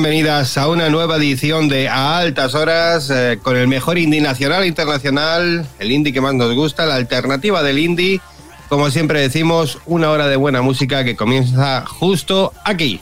Bienvenidas a una nueva edición de A Altas Horas eh, con el mejor indie nacional e internacional, el indie que más nos gusta, la alternativa del indie. Como siempre decimos, una hora de buena música que comienza justo aquí.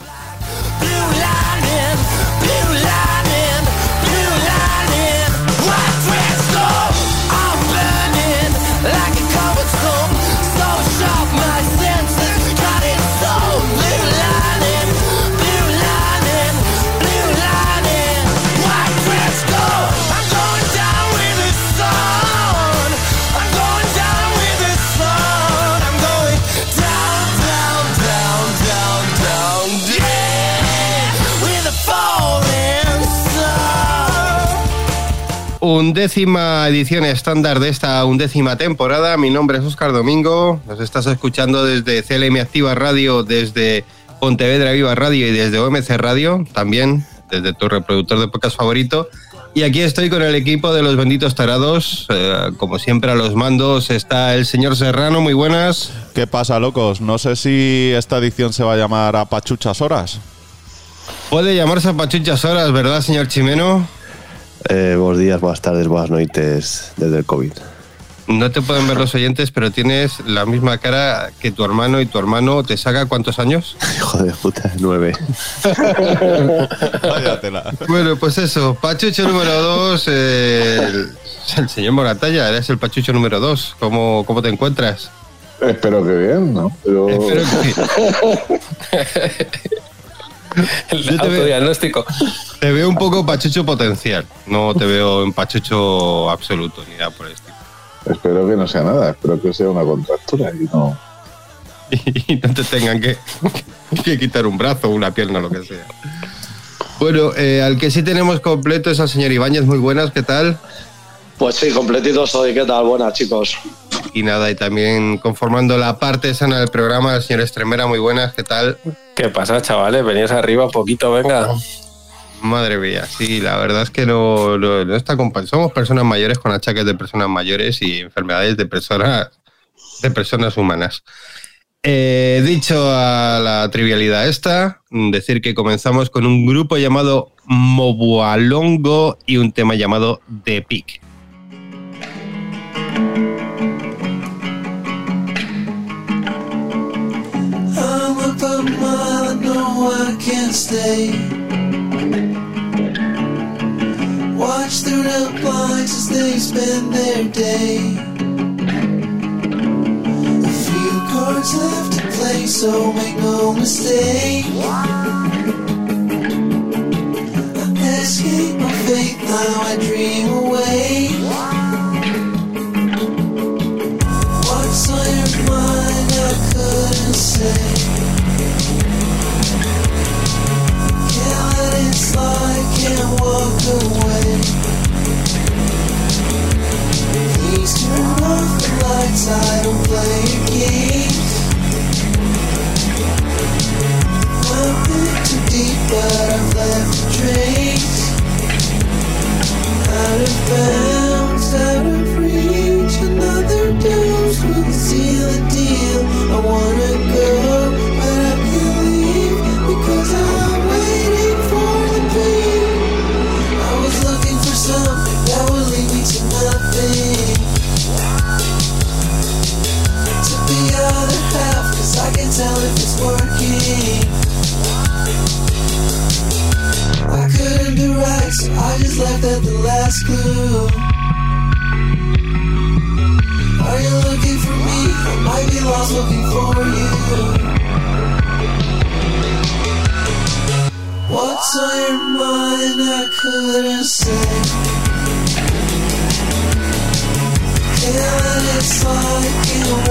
Undécima edición estándar de esta undécima temporada. Mi nombre es Oscar Domingo. Nos estás escuchando desde CLM Activa Radio, desde Pontevedra Viva Radio y desde OMC Radio, también desde tu reproductor de podcast favorito. Y aquí estoy con el equipo de los benditos tarados. Eh, como siempre, a los mandos está el señor Serrano. Muy buenas. ¿Qué pasa, locos? No sé si esta edición se va a llamar a Pachuchas Horas. Puede llamarse a Pachuchas Horas, ¿verdad, señor Chimeno? Eh, buenos días, buenas tardes, buenas noches desde el COVID. No te pueden ver los oyentes, pero tienes la misma cara que tu hermano y tu hermano te saca cuántos años? Hijo de puta, nueve. bueno, pues eso, Pachucho número dos, el, señor Moratalla, eres el Pachucho número dos. ¿Cómo, cómo te encuentras? Espero que bien, ¿no? Espero que el autodiagnóstico. Te veo un poco pachucho potencial, no te veo en pachucho absoluto ni nada por el estilo. Espero que no sea nada, espero que sea una contractura y no. y no te tengan que, que quitar un brazo, una pierna, lo que sea. Bueno, eh, al que sí tenemos completo es al señor Ibáñez, muy buenas, ¿qué tal? Pues sí, completito soy, ¿qué tal? Buenas, chicos. Y nada, y también conformando la parte sana del programa, el señor Estremera, muy buenas, ¿qué tal? ¿Qué pasa, chavales? Venís arriba un poquito, venga. Madre mía, sí, la verdad es que no, no, está Somos personas mayores con achaques de personas mayores y enfermedades de personas, de personas humanas. Eh, dicho a la trivialidad esta, decir que comenzamos con un grupo llamado Mobualongo y un tema llamado The Peak. Can't stay. Watch through the blinds as they spend their day. A few cards left to play, so make no mistake. I escape my fate, now I dream away. I can't walk away. Please turn off the lights, I don't play games. I've too deep, but I've left trace. Out of bounds, out of reach, another dose will seal the deal. What's on at the last clue. Are you looking for me? I might be lost looking for you. What's on your mind? I couldn't say. Can't let it slide, can't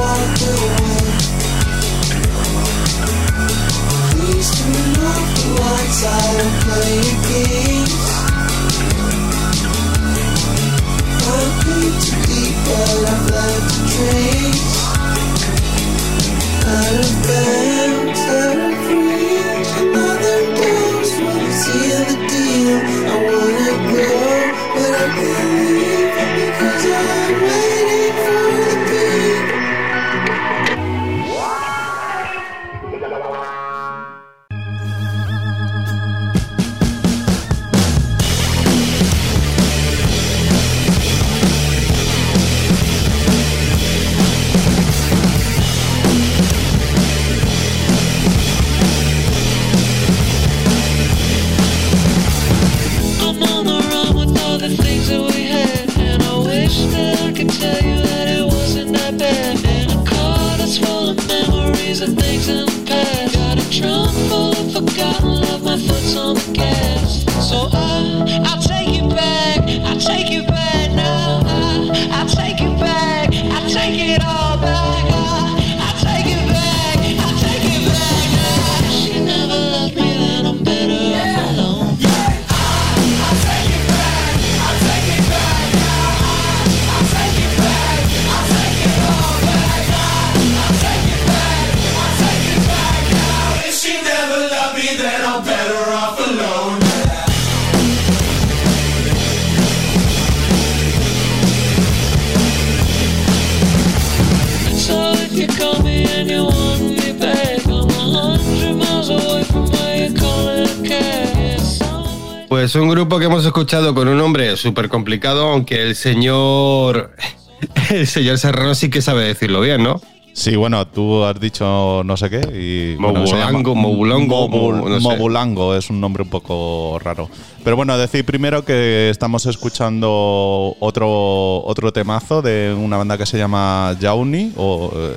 escuchado con un nombre súper complicado, aunque el señor. El señor Serrano sí que sabe decirlo bien, ¿no? Sí, bueno, tú has dicho no sé qué y... bueno, Mobulango, Mobulango, Mobul- mo- no sé. Mobulango es un nombre un poco raro. Pero bueno, decir primero que estamos escuchando otro, otro temazo de una banda que se llama Jauni, o eh,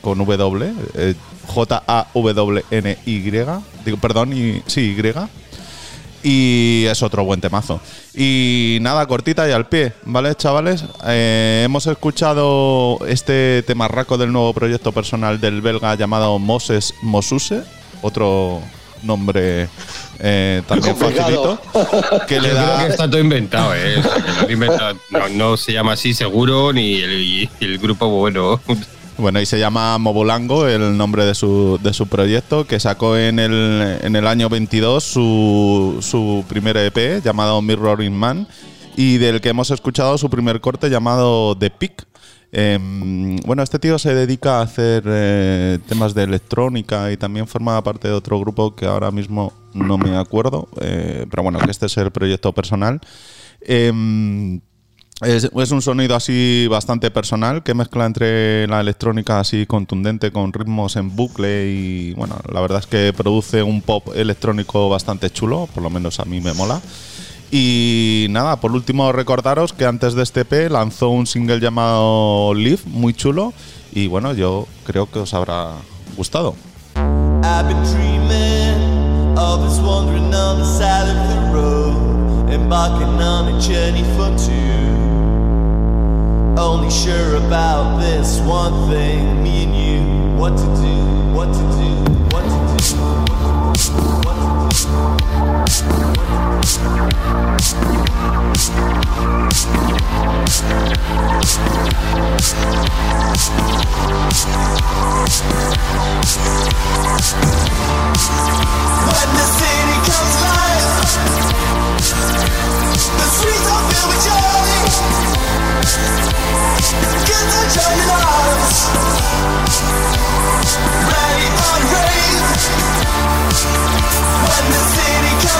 con W, eh, J-A-W-N-Y, digo, perdón, y, sí, Y. Y es otro buen temazo. Y nada, cortita y al pie, ¿vale, chavales? Eh, hemos escuchado este temarraco del nuevo proyecto personal del belga llamado Moses Mosuse, otro nombre eh, también Complicado. facilito, que le Yo creo da... que está todo inventado, ¿eh? O sea, que lo han inventado. No, no se llama así seguro, ni el, y el grupo, bueno. Bueno, y se llama Mobulango, el nombre de su, de su proyecto, que sacó en el, en el año 22 su, su primer EP llamado Mirroring Man y del que hemos escuchado su primer corte llamado The Peak. Em, bueno, este tío se dedica a hacer eh, temas de electrónica y también forma parte de otro grupo que ahora mismo no me acuerdo, eh, pero bueno, que este es el proyecto personal. Es, un sonido así bastante personal que mezcla entre la electrónica así contundente con ritmos en bucle y bueno, la verdad es que produce un pop electrónico bastante chulo, por lo menos a mí me mola. Y nada, por último recordaros que antes de este EP lanzó un single llamado Live, muy chulo y bueno, yo creo que os habrá gustado. Only sure about this one thing, me and you. What to do, what to do, When the city comes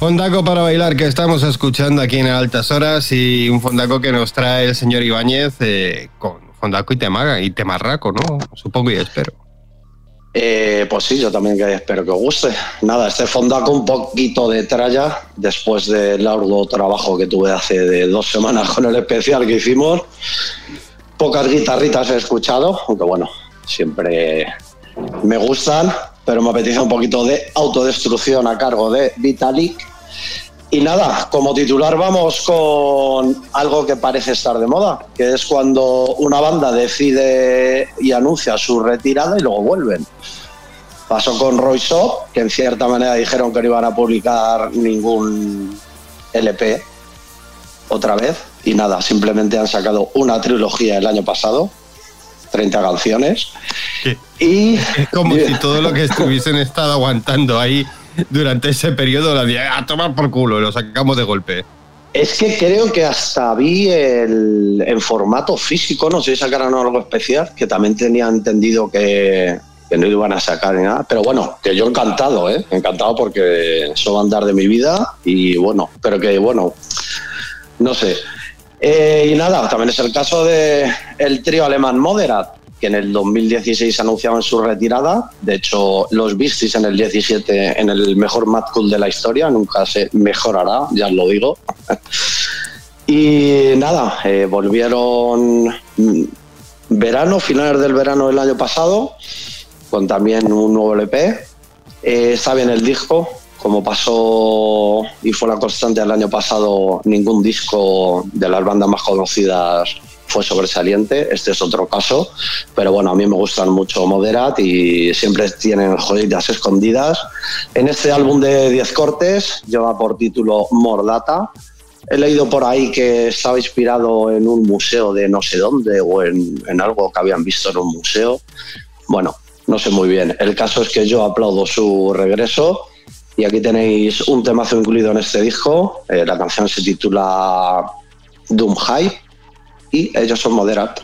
Fondaco para bailar que estamos escuchando aquí en Altas Horas y un fondaco que nos trae el señor Ibáñez eh, con fondaco y temaga y temarraco, ¿no? Supongo y espero. Eh, pues sí, yo también que espero que os guste. Nada, este fondaco un poquito de tralla después del largo trabajo que tuve hace de dos semanas con el especial que hicimos. Pocas guitarritas he escuchado, aunque bueno, siempre me gustan, pero me apetece un poquito de autodestrucción a cargo de Vitalik. Y nada, como titular vamos con algo que parece estar de moda, que es cuando una banda decide y anuncia su retirada y luego vuelven. Pasó con Roy Shop, que en cierta manera dijeron que no iban a publicar ningún LP otra vez. Y nada, simplemente han sacado una trilogía el año pasado, 30 canciones. Y Es como si todo lo que estuviesen estado aguantando ahí durante ese periodo lo había a tomar por culo y lo sacamos de golpe. Es que creo que hasta vi el, en formato físico, no sé si sacaron algo especial, que también tenía entendido que, no iban a sacar ni nada. Pero bueno, que yo encantado, ¿eh? Encantado porque eso va a andar de mi vida y bueno, pero que bueno, no sé. Eh, y nada, también es el caso de trío alemán Moderat, que en el 2016 anunciaban su retirada. De hecho, los Beasties en el 17, en el mejor Mad Cool de la historia, nunca se mejorará, ya os lo digo. Y nada, eh, volvieron mm, verano, finales del verano del año pasado, con también un nuevo LP. Eh, está bien el disco, como pasó y fue la constante el año pasado, ningún disco de las bandas más conocidas fue sobresaliente. Este es otro caso, pero bueno, a mí me gustan mucho Moderat y siempre tienen joyitas escondidas. En este álbum de 10 cortes lleva por título Mordata. He leído por ahí que estaba inspirado en un museo de no sé dónde o en, en algo que habían visto en un museo. Bueno, no sé muy bien. El caso es que yo aplaudo su regreso y aquí tenéis un temazo incluido en este disco. Eh, la canción se titula Doom High y ellos son Moderat.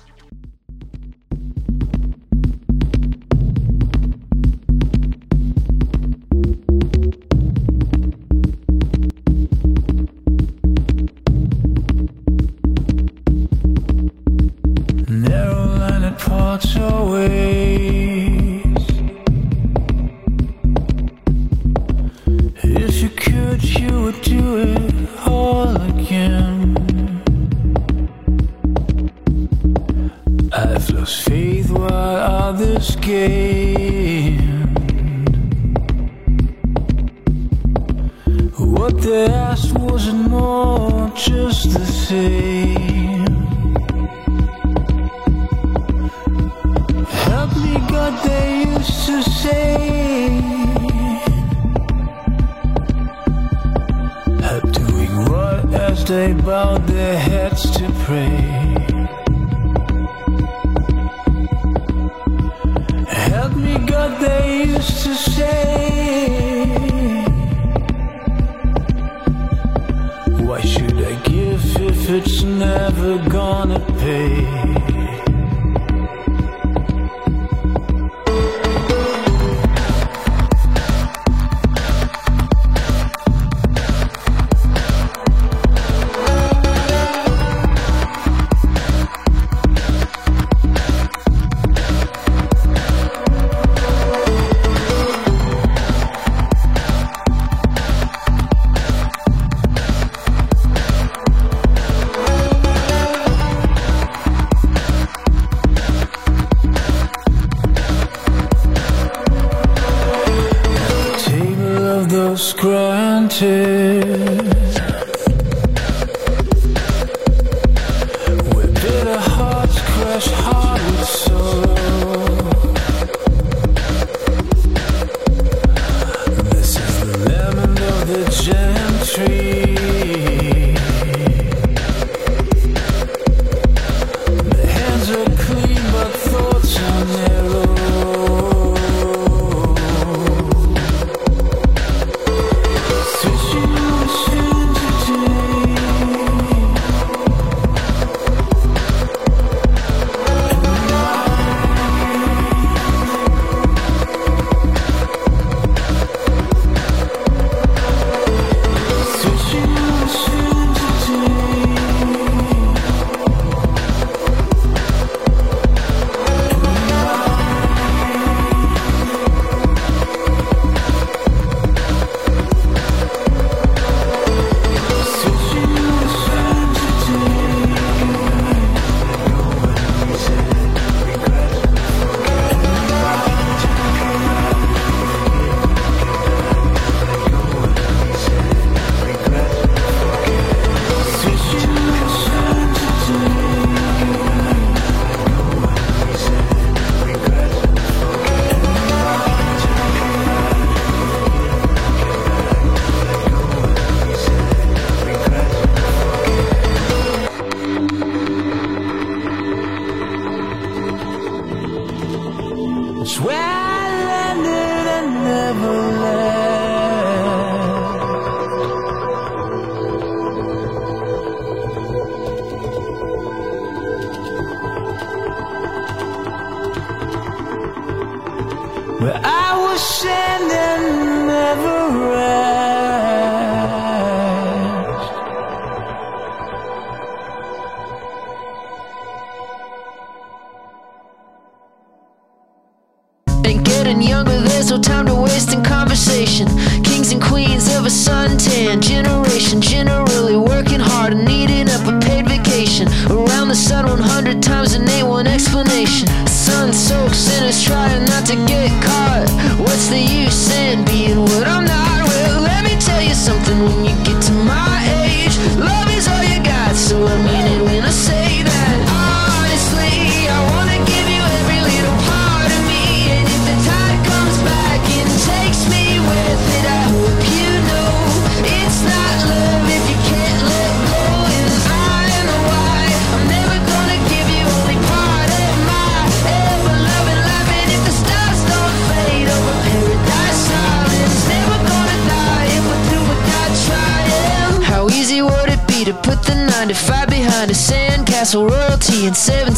Swear I landed and never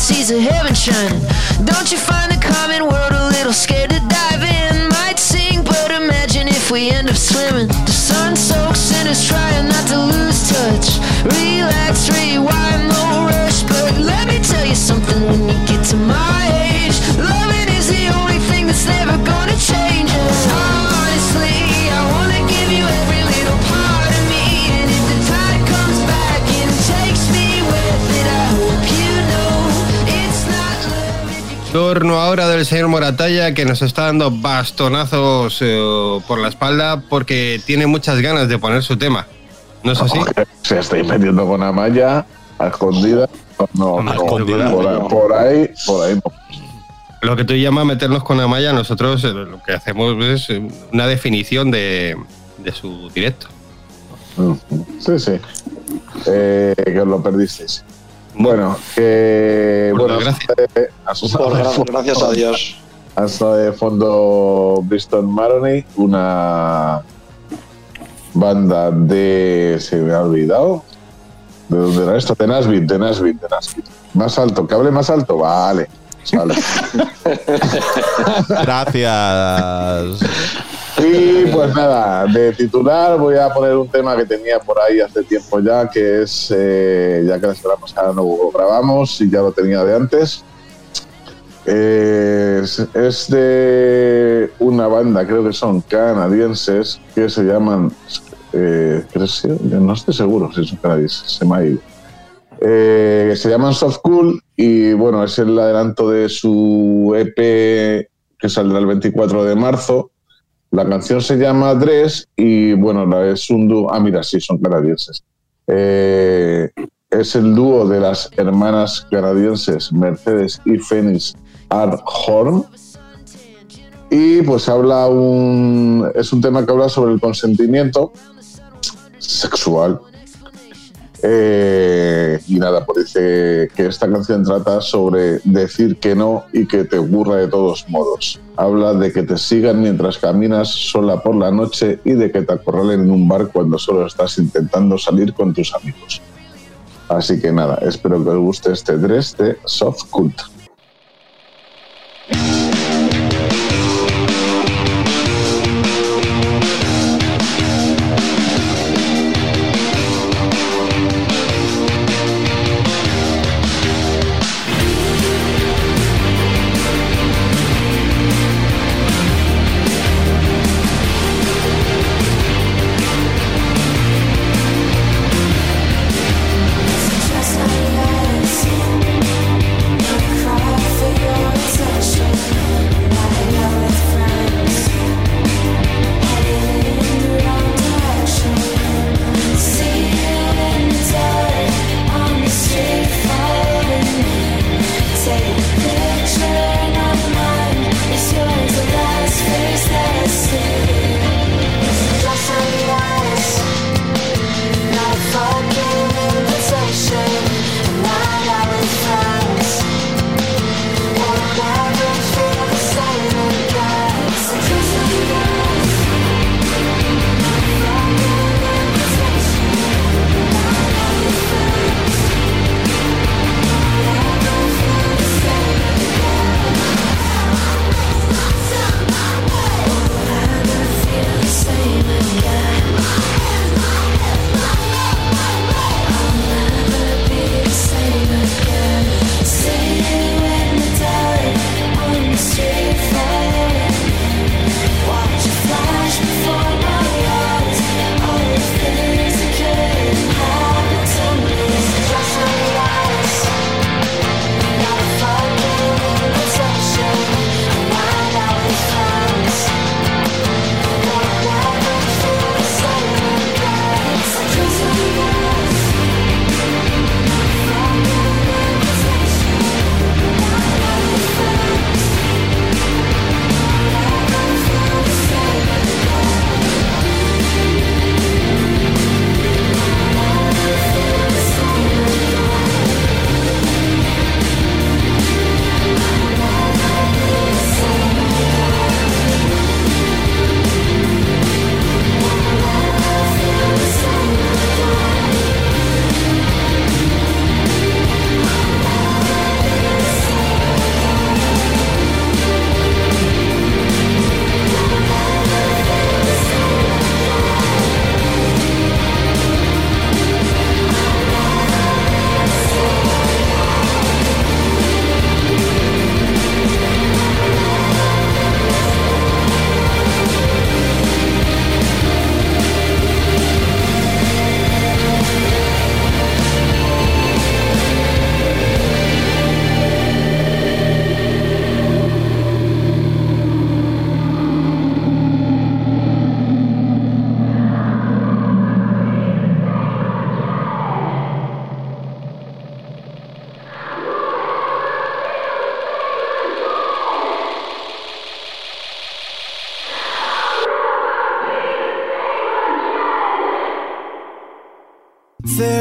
seas of heaven shining? Turno ahora del señor Moratalla que nos está dando bastonazos eh, por la espalda porque tiene muchas ganas de poner su tema. ¿No es así? Se estáis metiendo con Amaya a escondida. No, no, A escondida. Por, ahí- por ahí, por ahí. no. Lo que tú llamas meternos con Amaya, nosotros eh, lo que hacemos es eh, una definición de, de su directo. Sí, sí. Eh, que os lo perdisteis. Bueno, que. Por bueno, eh, Por de fondo- gracias a Dios. Ha sonado de fondo Bristol Maroney, una banda de. Se me ha olvidado. ¿De dónde era esto? De Nashville, de Nashville, de Nashville. Más alto, que hable más alto. Vale. Vale. Gracias. Y pues nada, de titular voy a poner un tema que tenía por ahí hace tiempo ya, que es, eh, ya que la semana pasada no grabamos y ya lo tenía de antes. Eh, es, de una banda, creo que son canadienses, que se llaman, eh, no estoy seguro si son canadienses, se me ha ido. Eh, se llaman Soft Cool y bueno, es el adelanto de su EP que saldrá el 24 de marzo. La canción se llama Dress y bueno, es un dúo. Ah, mira, sí, son canadienses. Eh, es el dúo de las hermanas canadienses Mercedes y Phoenix Art Horn. Y pues habla un. Es un tema que habla sobre el consentimiento sexual. Eh, y nada, dice que esta canción trata sobre decir que no y que te ocurra de todos modos. Habla de que te sigan mientras caminas sola por la noche y de que te acorralen en un bar cuando solo estás intentando salir con tus amigos. Así que nada, espero que os guste este dress de Soft Cult.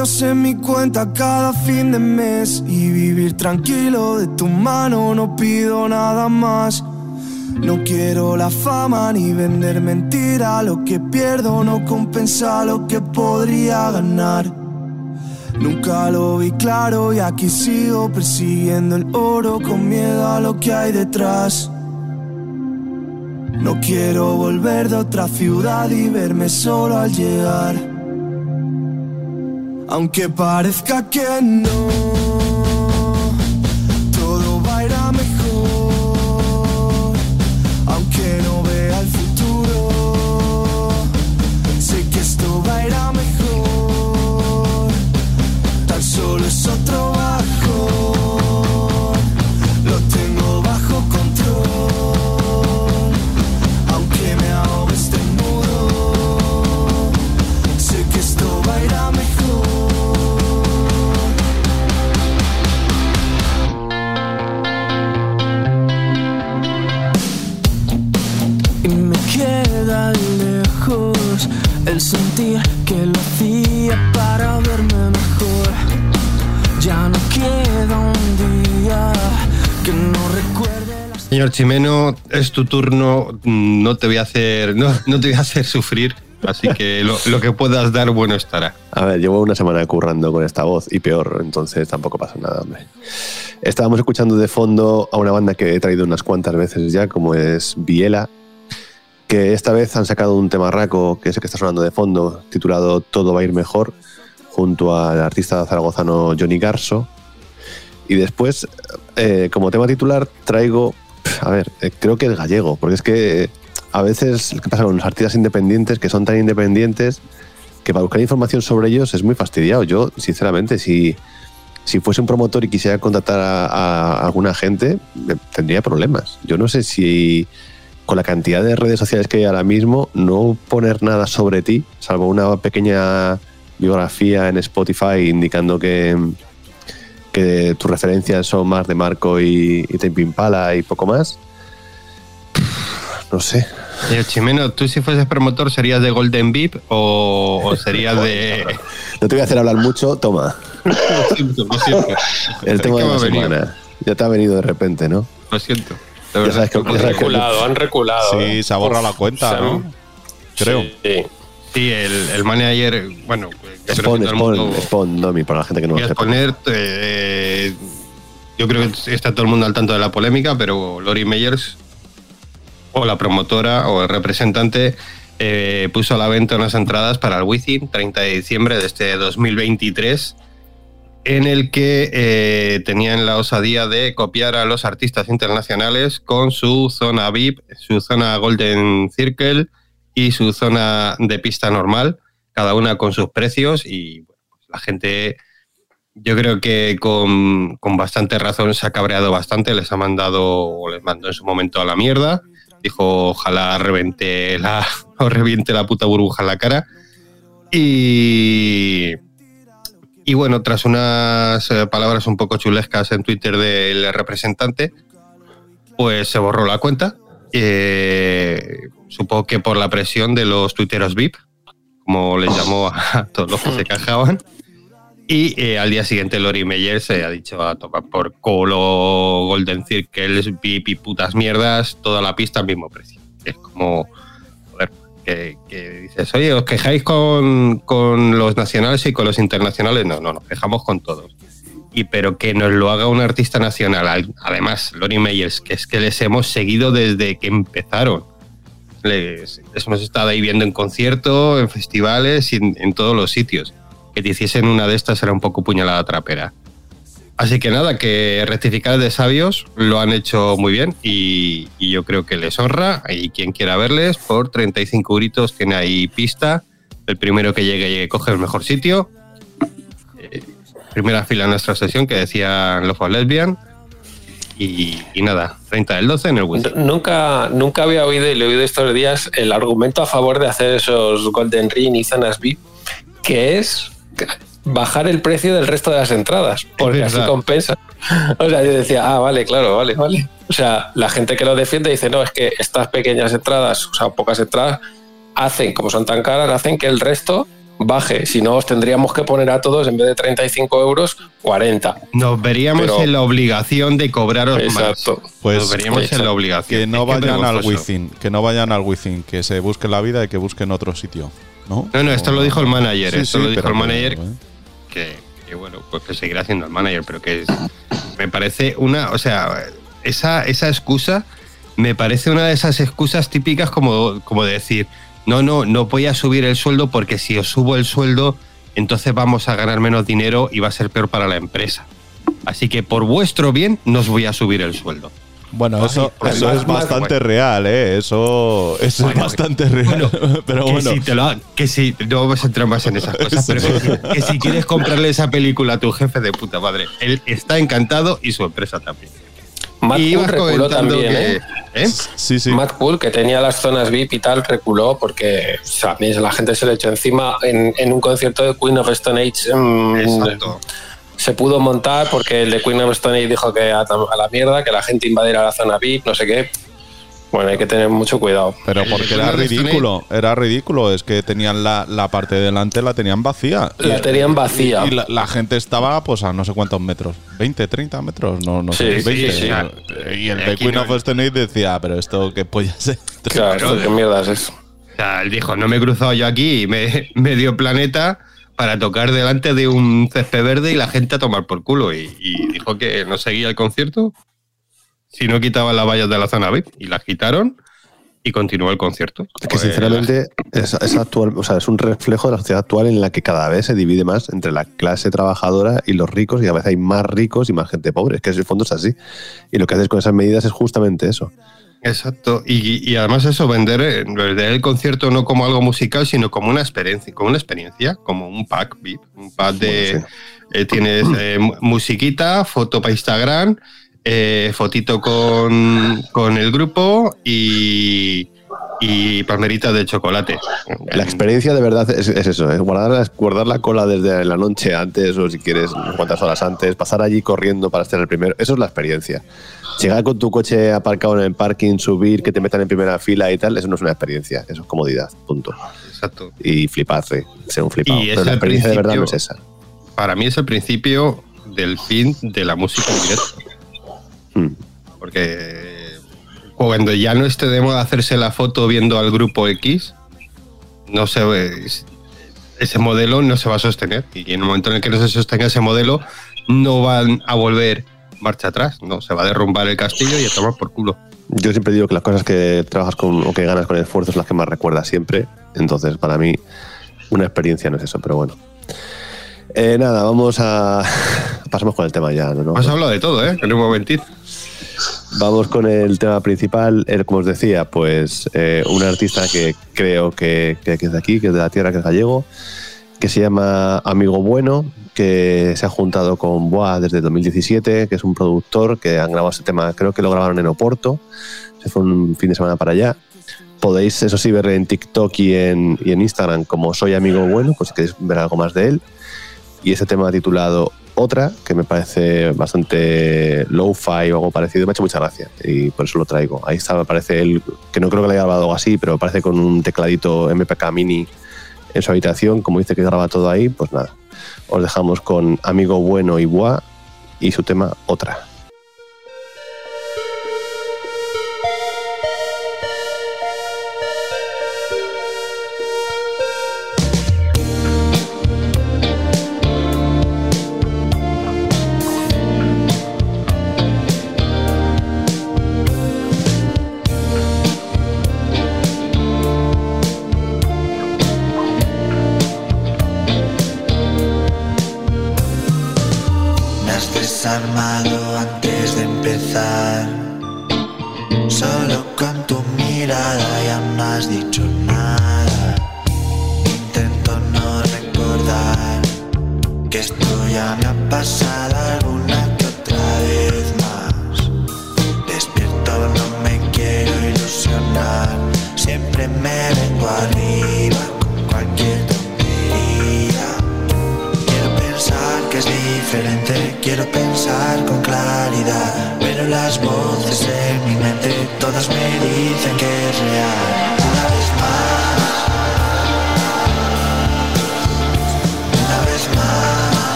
En mi cuenta cada fin de mes y vivir tranquilo de tu mano no pido nada más. No quiero la fama ni vender mentira, lo que pierdo no compensa lo que podría ganar. Nunca lo vi claro y aquí sigo persiguiendo el oro con miedo a lo que hay detrás. No quiero volver de otra ciudad y verme solo al llegar. Aunque parezca que no, Señor Chimeno, es tu turno. No te voy a hacer, no, no te voy a hacer sufrir. Así que lo, lo que puedas dar, bueno estará. A ver, llevo una semana currando con esta voz y peor, entonces tampoco pasa nada, hombre. Estábamos escuchando de fondo a una banda que he traído unas cuantas veces ya, como es Biela, que esta vez han sacado un temarraco, que es el que está sonando de fondo, titulado Todo va a ir mejor, junto al artista zaragozano Johnny Garso. Y después, eh, como tema titular, traigo, a ver, eh, creo que es gallego, porque es que eh, a veces, ¿qué pasa con los artistas independientes que son tan independientes que para buscar información sobre ellos es muy fastidiado? Yo, sinceramente, si, si fuese un promotor y quisiera contactar a, a alguna gente, eh, tendría problemas. Yo no sé si con la cantidad de redes sociales que hay ahora mismo, no poner nada sobre ti, salvo una pequeña biografía en Spotify indicando que, que tus referencias son más de Marco y, y Impala y poco más. No sé. Señor Chimeno, tú si fueses promotor, ¿serías de Golden Beep o, o serías de. No te voy a hacer hablar mucho, toma. lo siento, lo siento. El tema ¿Qué de la semana. Ya te ha venido de repente, ¿no? Lo siento. de Ya verdad. sabes que, Han reculado, han reculado. Sí, se ha borrado la cuenta, ¿no? Creo. Sí. Sí, el, el manager, bueno, Spawn, Spawn, mundo- Spawn, Domi, para la gente que no lo sepa. exponer, eh, yo creo que está todo el mundo al tanto de la polémica, pero Lori Meyers, o la promotora o el representante, eh, puso a la venta unas entradas para el Wizzing 30 de diciembre de este 2023, en el que eh, tenían la osadía de copiar a los artistas internacionales con su zona VIP, su zona Golden Circle y su zona de pista normal, cada una con sus precios y pues la gente yo creo que con, con bastante razón se ha cabreado bastante, les ha mandado o les mandó en su momento a la mierda. Dijo, ojalá reviente la, o reviente la puta burbuja en la cara. Y, y bueno, tras unas eh, palabras un poco chulescas en Twitter del representante, pues se borró la cuenta. Eh, supongo que por la presión de los tuiteros VIP, como les llamó a todos los que se quejaban. Y eh, al día siguiente Lori Meyer se ha dicho a tomar por colo, Golden Circles, VIP y putas mierdas, toda la pista al mismo precio. Es como, joder, que, que dices, oye, ¿os quejáis con, con los nacionales y con los internacionales? No, no, nos quejamos con todos. Y pero que nos lo haga un artista nacional, al- además, Lori Meyers, que es que les hemos seguido desde que empezaron. Les, hemos estado ahí viendo en conciertos, en festivales y en, en todos los sitios. Que te hiciesen una de estas era un poco puñalada trapera. Así que nada, que rectificar de sabios lo han hecho muy bien y, y yo creo que les honra. Y quien quiera verles, por 35 euritos tiene ahí pista. El primero que llegue, llegue coge el mejor sitio. Eh, primera fila en nuestra sesión que decía Love for Lesbian. Y, y nada, 30 del 12 en el Wizzing. Nunca, nunca había oído y le he oído estos días el argumento a favor de hacer esos Golden Ring y zonas VIP, que es bajar el precio del resto de las entradas, porque así compensa. O sea, yo decía, ah, vale, claro, vale, vale. O sea, la gente que lo defiende dice, no, es que estas pequeñas entradas, o sea, pocas entradas, hacen, como son tan caras, hacen que el resto baje. Si no, os tendríamos que poner a todos, en vez de 35 euros, 40. Nos veríamos Pero- en la obligación de cobraros Exacto. más. Pues Nos veríamos en la obligación. Que no vayan al. Within, que no vayan al Within, que se busquen la vida y que busquen otro sitio. No, No, no, esto lo dijo el manager. Sí, esto sí, lo dijo el manager ¿eh? que, que, bueno, pues que seguirá siendo el manager, pero que es- me parece una, o sea, esa, esa excusa me parece una de esas excusas típicas como, como de decir, no, no, no voy a subir el sueldo porque si os subo el sueldo, entonces vamos a ganar menos dinero y va a ser peor para la empresa. Así que por vuestro bien, no os voy a subir el sueldo. Bueno, eso, eso más- es bastante real, ¿eh? Eso, eso Bueno, es bastante real. pero que bueno, si te lo que si no vamos a entrar más en esas cosas, pero que si quieres comprarle esa película a tu jefe de puta madre, él está encantado y su empresa también. Matt y Cool reculó también, que- ¿eh? ¿eh? sí, sí. Matt Cool, que tenía las zonas VIP y tal, reculó porque o sea, a mí la gente se le echó encima en, en un concierto de Queen of Stone Age. mm, Exacto. se pudo montar porque el de Queen of Stone Age dijo que a, a la mierda, que la gente invadiera la zona VIP, no sé qué. Bueno, hay que tener mucho cuidado. Pero porque era ridículo, era ridículo. Es que tenían la, la parte de delante, la tenían vacía. La Y- tenían vacía. Y la, la gente estaba, pues, a no sé cuántos metros. ¿20, 30 metros? No, no sé. Sí, sí, 20. sí. Y el de Aquí Queen no- of Stone Age decía, pero esto qué polla es esto?". Claro, esto qué mierda es eso. O sea, él dijo, no me he cruzado yo aquí, me, me dio planeta para tocar delante de un césped verde y la gente a tomar por culo. Y, y dijo que no seguía el concierto si no quitaban las vallas de la zona VIP. Y las quitaron y continuó el concierto. Es que sinceramente es, es actual, o sea, es un reflejo de la sociedad actual en la que cada vez se divide más entre la clase trabajadora y los ricos y a veces hay más ricos y más gente pobre. Es que en el fondo es así. Y lo que haces con esas medidas es justamente eso. Exacto. Y, y además eso, vender, eh, vender el concierto no como algo musical, sino como una experiencia, como una experiencia, como un pack VIP, un pack de Bueno, eh, tienes eh, mu- musiquita, foto para Instagram, eh, fotito con, con el grupo y, y palmeritas de chocolate. La experiencia de verdad es, es eso, es guardar, la- guardar la cola desde la noche antes o si quieres cuantas horas antes, pasar allí corriendo para estar el primero. Eso es la experiencia. Llegar con tu coche aparcado en el parking, subir, que te metan en primera fila y tal, eso no es una experiencia, eso es comodidad, punto. Exacto. Y fliparse, ser un flipado. Y es Pero la experiencia de verdad no es esa. Para mí es el principio del fin de la música en directo. Porque cuando ya no esté de moda hacerse la foto viendo al grupo X, no se ve- ese modelo no se va a sostener. Y en el momento en el que no se sostenga ese modelo, no van a volver marcha atrás. No, se va a derrumbar el castillo y a tomar por culo. Yo siempre digo que las cosas que trabajas con o que ganas con esfuerzo es las que más recuerdas siempre. Entonces, para mí, una experiencia no es eso, pero bueno. Eh, nada, vamos a. Pasamos con el tema ya, ¿no? Has hablado de todo, ¿eh? En un momentito. Vamos con el tema principal. Eh, como os decía, pues eh, un artista que creo que, es de aquí, que es de la tierra, que es gallego, que se llama Amigo Bueno, que se ha juntado con Boa desde 2017, que es un productor que han grabado este tema, creo que lo grabaron en Oporto, se fue un fin de semana para allá. Podéis, eso sí, ver en TikTok y en Instagram como Soy Amigo Bueno, pues si queréis ver algo más de él. Y ese tema titulado Otra, que me parece bastante low-fi o algo parecido, me ha hecho mucha gracia y por eso lo traigo. Ahí está, me parece él, que no creo que le haya grabado algo así, pero parece con un tecladito MPK mini en su habitación, como dice que graba todo ahí, pues nada. Os dejamos con Amigo Bueno y Boa y su tema Otra.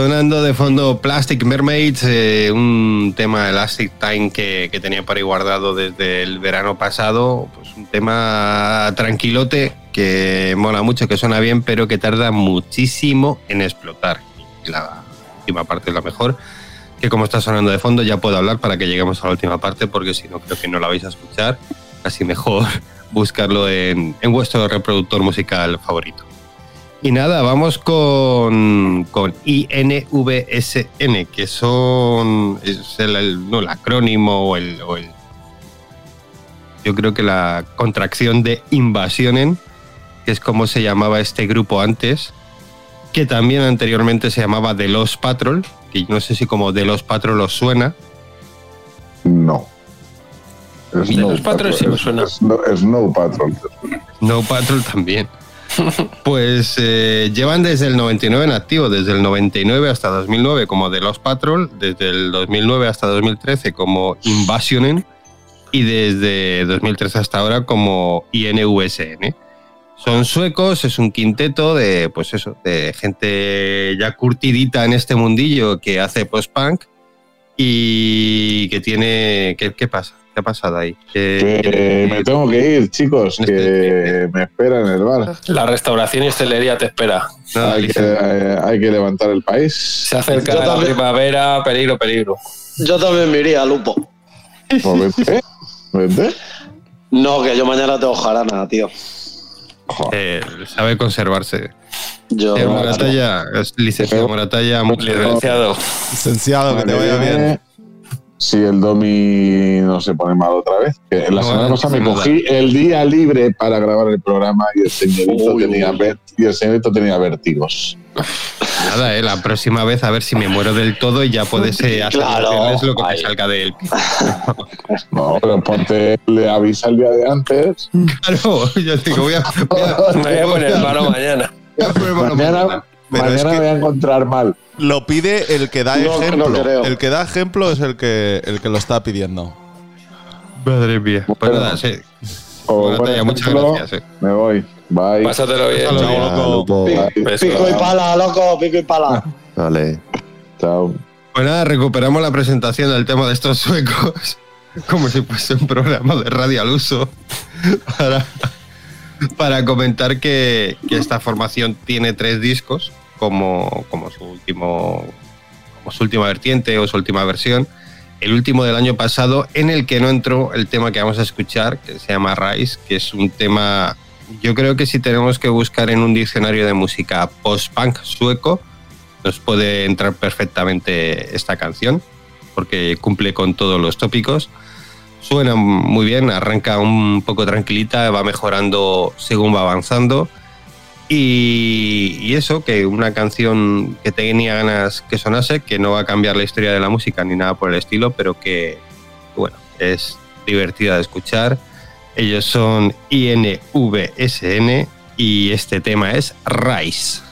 Sonando de fondo Plastic Mermaids, eh, un tema Elastic Time que, que tenía por ahí guardado desde el verano pasado. Pues un tema tranquilote que mola mucho, que suena bien, pero que tarda muchísimo en explotar. La última parte es la mejor. Que como está sonando de fondo, ya puedo hablar para que lleguemos a la última parte, porque si no, creo que no la vais a escuchar. Así mejor buscarlo en, en vuestro reproductor musical favorito. Y nada, vamos con, con INVSN, que son. Es el, el- no, el acrónimo o el, o el- Yo creo que la contracción de Invasionen, que es como se llamaba este grupo antes, que también anteriormente se llamaba The Lost Patrol, que no sé si como The Lost Patrol os suena. No. De los Patrol sí me suena. Snow, Snow Patrol. No Patrol también. Pues eh, llevan desde el 99 en activo, desde el 99 hasta 2009 como The Lost Patrol, desde el 2009 hasta 2013 como Invasionen y desde 2013 hasta ahora como INVSN. Son suecos, es un quinteto de, pues eso, de gente ya curtidita en este mundillo que hace post-punk y que tiene... ¿Qué, qué pasa? ¿Qué ha pasado ahí? Que- Que me tengo que ir, chicos, que me espera en el bar. La restauración y hostelería te espera. Hay que, eh, hay que levantar el país. Se acerca Yo la también. primavera, peligro, peligro. Yo también me iría, Lupo. Pues vete, vete. No, que yo mañana tengo jarana, tío. eh, sabe conservarse. Yo. Eh, Moratalla, es licenciado Moratalla, muchas gracias. Licenciado. Licenciado, que te vaya bien. Si el Domi no se pone mal otra vez. Que la No, semana pasada me cogí el día libre para grabar el programa y el señorito, tenía, ver- y el señorito tenía vértigos. Nada, eh, la próxima vez a ver si me muero del todo y ya puedes eh, hacer Claro, lo que te salga de él. No, pero ponte, le avisa el día de antes. Claro, yo digo, voy a, voy a, Me voy a poner mañana. voy a poner mano Mañana, mañana. Pero mañana es que- me voy a encontrar mal. Lo pide el que da No, ejemplo. el que da ejemplo es el que, el que lo está pidiendo. Madre mía. Pues Bueno. nada, sí. Bueno, muchas ejemplo, gracias, eh. Me voy. Bye. Pásatelo bien. Pásalo chao. bien. Loco. Pico y pala, loco, pico y pala. Vale. Chao. Pues nada, recuperamos la presentación del tema de estos suecos, como si fuese un programa de radio al uso, para, para comentar que, que esta formación tiene tres discos como, como, su último, como su última vertiente o su última versión. El último del año pasado, en el que no entró el tema que vamos a escuchar, que se llama Rise, que es un tema, yo creo que si tenemos que buscar en un diccionario de música post-punk sueco, nos puede entrar perfectamente esta canción, porque cumple con todos los tópicos. Suena muy bien, arranca un poco tranquilita, va mejorando según va avanzando. Y, eso, que una canción que tenía ganas que sonase, que no va a cambiar la historia de la música ni nada por el estilo, pero que, bueno, es divertida de escuchar. Ellos son INVSN y este tema es Rise.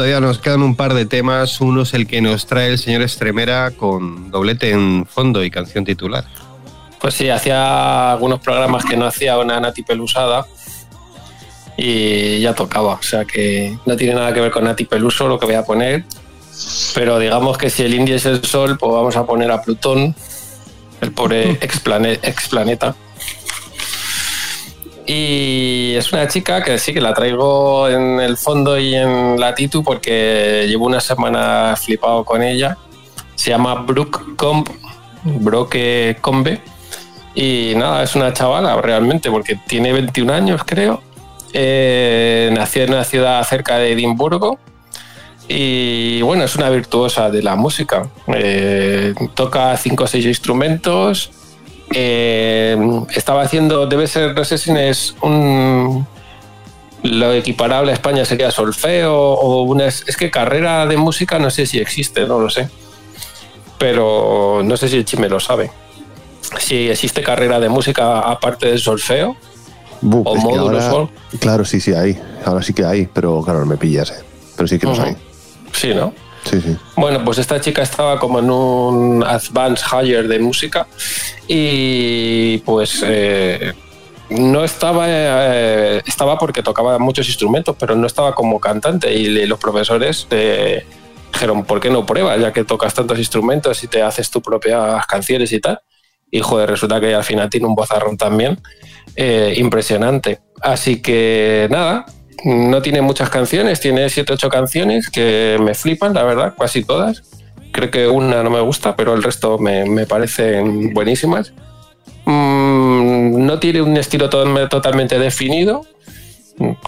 Todavía nos quedan un par de temas. Uno es el que nos trae el señor Estremera con doblete en fondo y canción titular. Pues sí, hacía algunos programas que no hacía una Nati Pelusada y ya tocaba. O sea que no tiene nada que ver con Nati Peluso lo que voy a poner. Pero digamos que si el indie es el sol, pues vamos a poner a Plutón, el pobre explaneta. Y es una chica que sí que la traigo en el fondo y en la Titu porque llevo una semana flipado con ella. Se llama Brooke Comb, Broke Combe. Y nada, es una chavala realmente porque tiene 21 años, creo. Eh, nació en una ciudad cerca de Edimburgo. Y bueno, es una virtuosa de la música. Eh, toca cinco o seis instrumentos. Eh, estaba haciendo, debe ser, no sé si es un. Lo equiparable a España sería solfeo o una. Es que carrera de música no sé si existe, no lo sé. Pero no sé si el Chime lo sabe. Si existe carrera de música aparte del solfeo. O es que módulos ahora- o- Claro, sí, sí hay. Ahora sí que hay, pero claro, no me pillas, eh. Pero sí que los Ujú. hay. Sí, ¿no? Bueno, pues esta chica estaba como en un advanced higher de música y pues eh, no estaba, eh, estaba porque tocaba muchos instrumentos, pero no estaba como cantante y los profesores dijeron, ¿por qué no pruebas ya que tocas tantos instrumentos y te haces tus propias canciones y tal? Y joder, resulta que al final tiene un vozarrón también eh, impresionante. Así que nada, no tiene muchas canciones, tiene 7 8 canciones que me flipan, la verdad, casi todas. Creo que una no me gusta, pero el resto me, me parecen buenísimas. Mm, no tiene un estilo to- totalmente definido.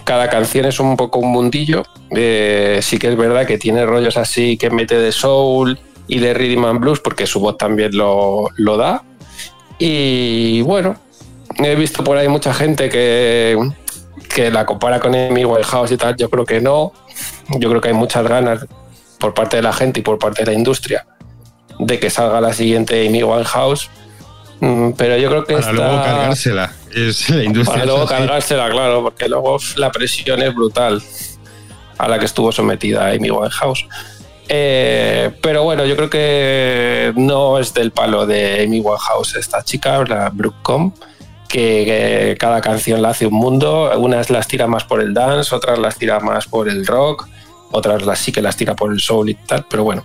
Cada canción es un poco un mundillo. Eh, sí que es verdad que tiene rollos así que mete de soul y de rhythm and blues, porque su voz también lo, lo da. Y bueno, he visto por ahí mucha gente que, que la compara con Amy Winehouse y tal. Yo creo que no. Yo creo que hay muchas ganas por parte de la gente y por parte de la industria de que salga la siguiente Amy Winehouse. Mm, Pero yo creo que Para esta- luego cargársela. Es la industria. para luego cargársela, claro, porque luego la presión es brutal a la que estuvo sometida Amy Winehouse. Eh, pero bueno, yo creo que no es del palo de Amy Winehouse esta chica, la Brooke Combe, que, cada canción la hace un mundo. Unas las tira más por el dance, otras las tira más por el rock, otras las sí que las tira por el soul y tal, pero bueno.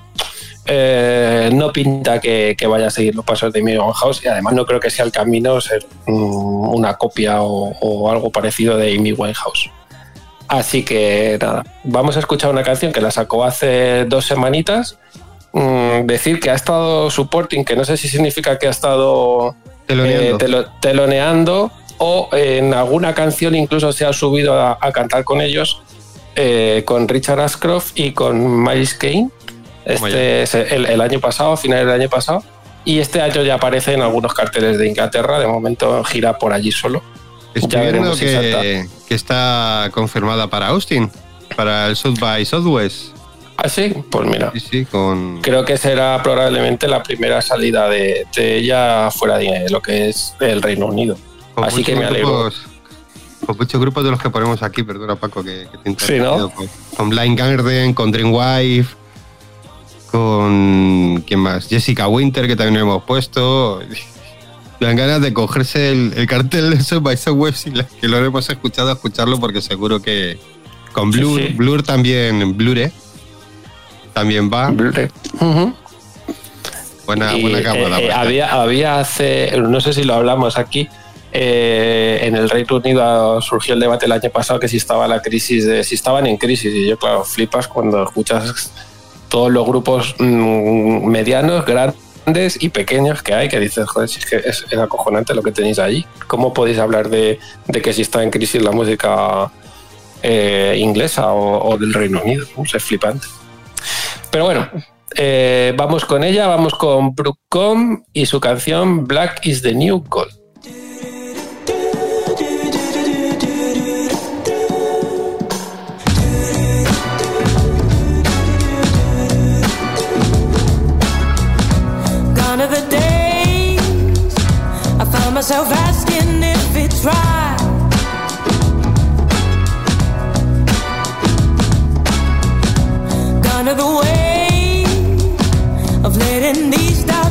eh, no pinta que, vaya a seguir los pasos de Amy Winehouse y además no creo que sea el camino ser mm, una copia o, o algo parecido de Amy Winehouse. Así que nada, vamos a escuchar una canción que la sacó hace dos semanitas. Mm, decir que ha estado supporting, que no sé si significa que ha estado Teloneando. eh, telo- teloneando o en alguna canción incluso se ha subido a, a cantar con ellos, eh, con Richard Ashcroft y con Miles Kane. Este es el, el año pasado, a finales del año pasado. Y este año ya aparece en algunos carteles de Inglaterra. De momento gira por allí solo. Estoy Ya viendo si que está confirmada para Austin, para el South by Southwest. Ah, sí, pues mira. Sí, sí, con. Creo que será probablemente la primera salida de, de ella fuera de lo que es el Reino Unido. con Así que me alegro. grupos- Con muchos grupos de los que ponemos aquí, perdona Paco, que, que te Sí, ¿no? interrumpido, Con, con Blind Garden, con Dreamwife, con. ¿Quién más? Jessica Winter, que también hemos puesto. Dan ganas de cogerse el, el cartel de South by Southwest y la- que lo hemos escuchado, escucharlo porque seguro que. Con Blur, sí. Blur también, Blure. También va. Buena, Y, buena camada. eh, había, había hace, no sé si lo hablamos aquí, eh, en el Reino Unido surgió el debate el año pasado que si estaba la crisis, de, si estaban en crisis. Y yo, claro, flipas cuando escuchas todos los grupos mm, medianos, grandes y pequeños que hay, que dices, joder, si es que es, es acojonante lo que tenéis allí. ¿Cómo podéis hablar de, de que si está en crisis la música eh, inglesa o, o del Reino Unido? Es flipante. Pero bueno, eh, vamos con ella, vamos con Brooke Combe y su canción Black is the New Gold. Myself asking if it's right. Under the weight of letting these doubts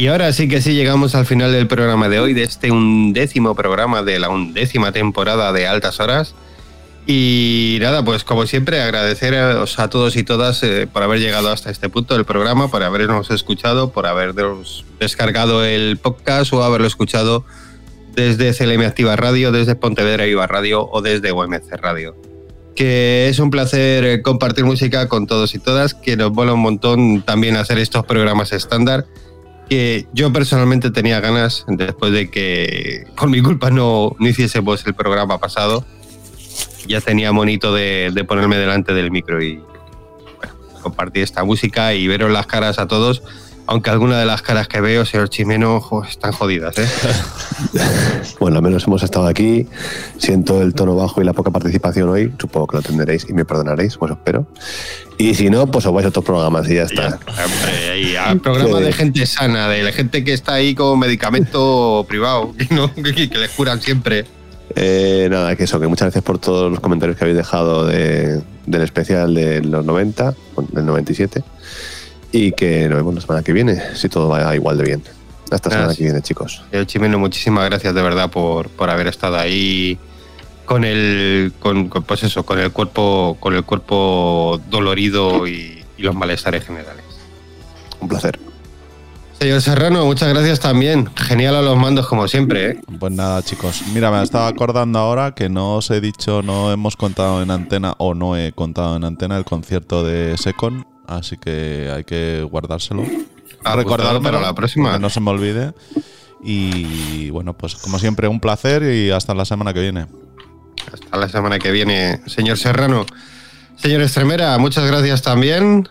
Y ahora sí que sí llegamos al final del programa de hoy, de este undécimo programa de la undécima temporada de Altas Horas. Y nada, pues como siempre, agradeceros a todos y todas eh, por haber llegado hasta este punto del programa, por habernos escuchado, por habernos descargado el podcast o haberlo escuchado desde CLM Activa Radio, desde Pontevedra Viva Radio o desde OMC Radio. Que es un placer eh, compartir música con todos y todas, que nos mola un montón también hacer estos programas estándar, que yo personalmente tenía ganas, después de que por mi culpa no, no hiciésemos el programa pasado, ya tenía monito de, ponerme delante del micro y bueno, compartir esta música y veros las caras a todos, aunque algunas de las caras que veo, señor Chimeno, jo, están jodidas, ¿eh? Bueno, al menos hemos estado aquí. Siento el tono bajo y la poca participación hoy. Supongo que lo entenderéis y me perdonaréis, pues espero. Y si no, pues os vais a otros programas y ya está. Hombre, ahí, a programa Que- de gente sana, de la gente que está ahí con medicamento privado, que, no- que- que les curan siempre. Eh, nada, que eso, que muchas gracias por todos los comentarios que habéis dejado de- del especial de los 90, bueno, del 97. Y que nos vemos la semana que viene, si todo va igual de bien. Hasta la semana que viene, chicos. Señor Chimeno, muchísimas gracias de verdad por, por haber estado ahí con el, con, con, pues eso, con el cuerpo, con el cuerpo dolorido y, y los malestares generales. Un placer. Señor Serrano, muchas gracias también. Genial a los mandos como siempre, ¿eh? Pues nada, chicos. Mira, me estaba acordando ahora que no os he dicho, no hemos contado en antena o no he contado en antena el concierto de Secon, así que hay que guardárselo. Ah, Recordado para la próxima. Que no se me olvide. Y bueno, pues como siempre, un placer y hasta la semana que viene. Hasta la semana que viene, señor Serrano. Señor Estremera, muchas gracias también.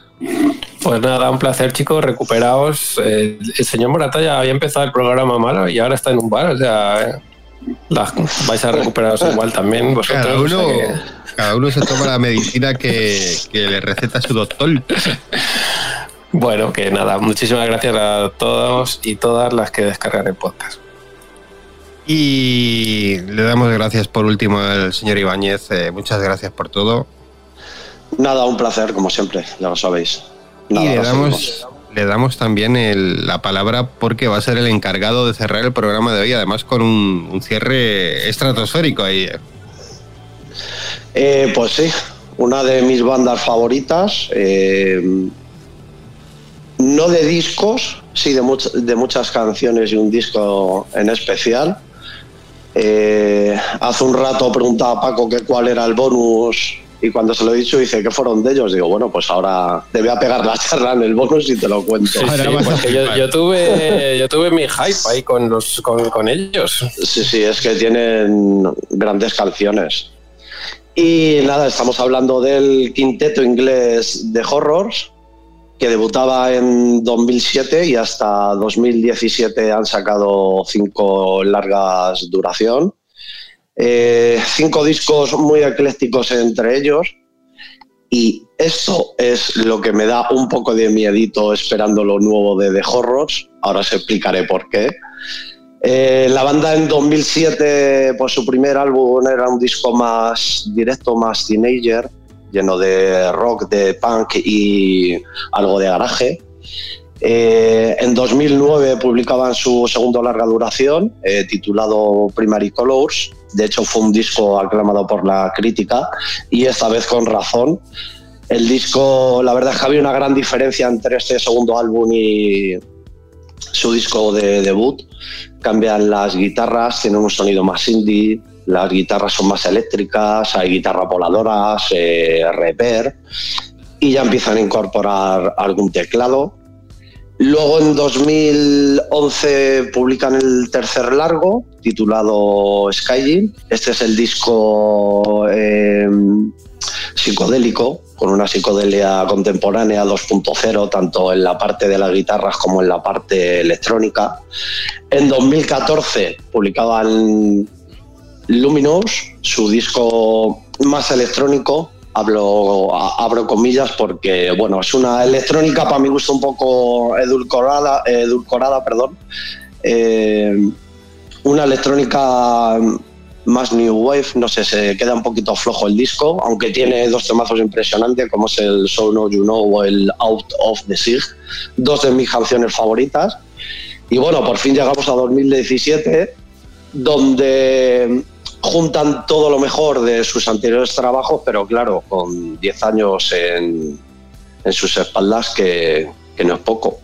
Pues nada, un placer, chicos, recuperaos. Eh, el señor Morata ya había empezado el programa malo y ahora está en un bar, o sea, eh, la- vais a recuperaros igual también vosotros. Cada o uno, sea que- cada uno se toma la medicina que, que le receta su doctor. Bueno, que nada, muchísimas gracias a todos y todas las que descargan el podcast. Y le damos gracias por último al señor Ibáñez. eh, muchas gracias por todo. Nada, un placer, como siempre, ya lo sabéis. Nada, y le damos, seguimos. Le damos también el- la palabra porque va a ser el encargado de cerrar el programa de hoy, además con un, cierre estratosférico ahí. eh. Eh, pues sí, una de mis bandas favoritas. eh, no de discos, sí de, much- de muchas canciones y un disco en especial. Eh, hace un rato preguntaba a Paco que cuál era el bonus y cuando se lo he dicho dice que fueron de ellos. Digo, bueno, pues ahora te voy a pegar la charla en el bonus y te lo cuento. Sí, sí, porque yo, yo tuve, yo tuve mi hype ahí con, los, con, con ellos. Sí, sí, es que tienen grandes canciones. Y nada, estamos hablando del quinteto inglés de Horrors, que debutaba en 2007 y hasta 2017 han sacado cinco largas duración. Eh, cinco discos muy eclécticos entre ellos. Y esto es lo que me da un poco de miedito esperando lo nuevo de The Horrors. Ahora os explicaré por qué. Eh, la banda en 2007, pues su primer álbum era un disco más directo, más teenager, lleno de rock, de punk y algo de garaje. Eh, en 2009 publicaban su segundo larga duración, eh, titulado Primary Colors. De hecho, fue un disco aclamado por la crítica y esta vez con razón. El disco, la verdad es que había una gran diferencia entre este segundo álbum y su disco de debut. Cambian las guitarras, tienen un sonido más indie, las guitarras son más eléctricas, hay guitarras voladoras, eh, reverb y ya empiezan a incorporar algún teclado. Luego en 2011 publican el tercer largo titulado Skyrim. Este es el disco eh, psicodélico, con una psicodelia contemporánea 2.0, tanto en la parte de las guitarras como en la parte electrónica. En 2014 publicaban Luminous, su disco más electrónico. Hablo, abro comillas porque bueno, es una electrónica para mi gusto un poco edulcorada, edulcorada perdón. Eh, una electrónica más New Wave, no sé, se queda un poquito flojo el disco, aunque tiene dos temazos impresionantes como es el So No You Know o el Out of the Sig, dos de mis canciones favoritas. Y bueno, por fin llegamos a 2017, donde juntan todo lo mejor de sus anteriores trabajos, pero claro, con 10 años en, en sus espaldas, que, no es poco.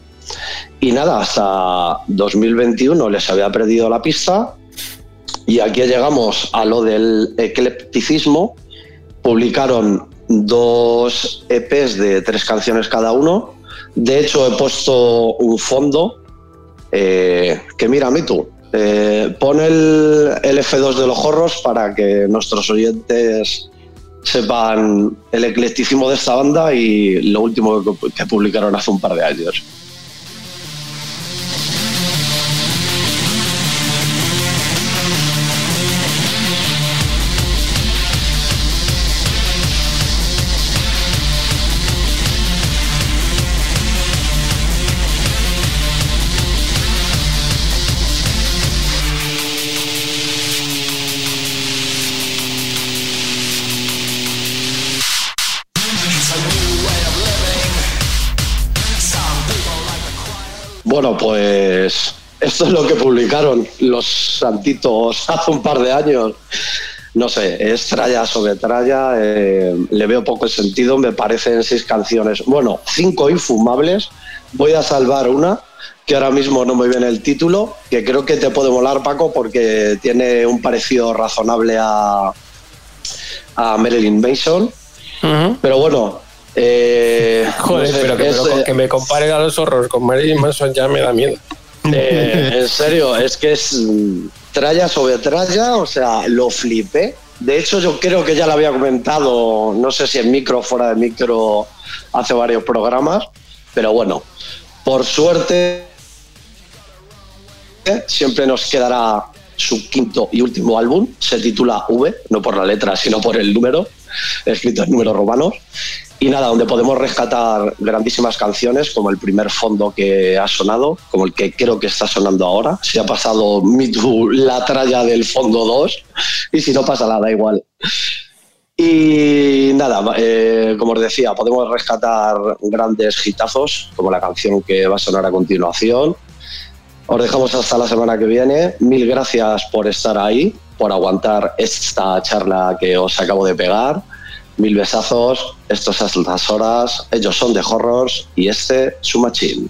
Y nada, hasta 2021 les había perdido la pista y aquí llegamos a lo del eclecticismo. Publicaron dos EPs de tres canciones cada uno. De hecho, he puesto un fondo eh, que mira, tú. Eh, pon el, el F2 de los jorros para que nuestros oyentes sepan el eclecticismo de esta banda y lo último que, que publicaron hace un par de años. Bueno, pues esto es lo que publicaron los santitos hace un par de años. No sé, es tralla sobre tralla, eh, le veo poco el sentido, me parecen seis canciones, bueno, cinco infumables, voy a salvar una, que ahora mismo no me viene el título, que creo que te puede molar Paco porque tiene un parecido razonable a, a Marilyn Mason, pero bueno... eh, Joder, no sé, pero, que, es, pero eh, que me comparen a los horrores con Marilyn Manson ya me da miedo. Eh, en serio, es que es tralla sobre tralla, o sea, lo flipé. De hecho, yo creo que ya lo había comentado, no sé si en micro o fuera de micro, hace varios programas, pero bueno, por suerte, siempre nos quedará su quinto y último álbum, se titula V, no por la letra, sino por el número, escrito en números romanos. Y nada, donde podemos rescatar grandísimas canciones, como el primer fondo que ha sonado, como el que creo que está sonando ahora. Si ha pasado Me Too, la tralla del fondo 2, y si no pasa nada, igual. Y nada, eh, como os decía, podemos rescatar grandes hitazos, como la canción que va a sonar a continuación. Os dejamos hasta la semana que viene. Mil gracias por estar ahí, por aguantar esta charla que os acabo de pegar. Mil besazos, esto es las horas, ellos son de Horrors y este su machín.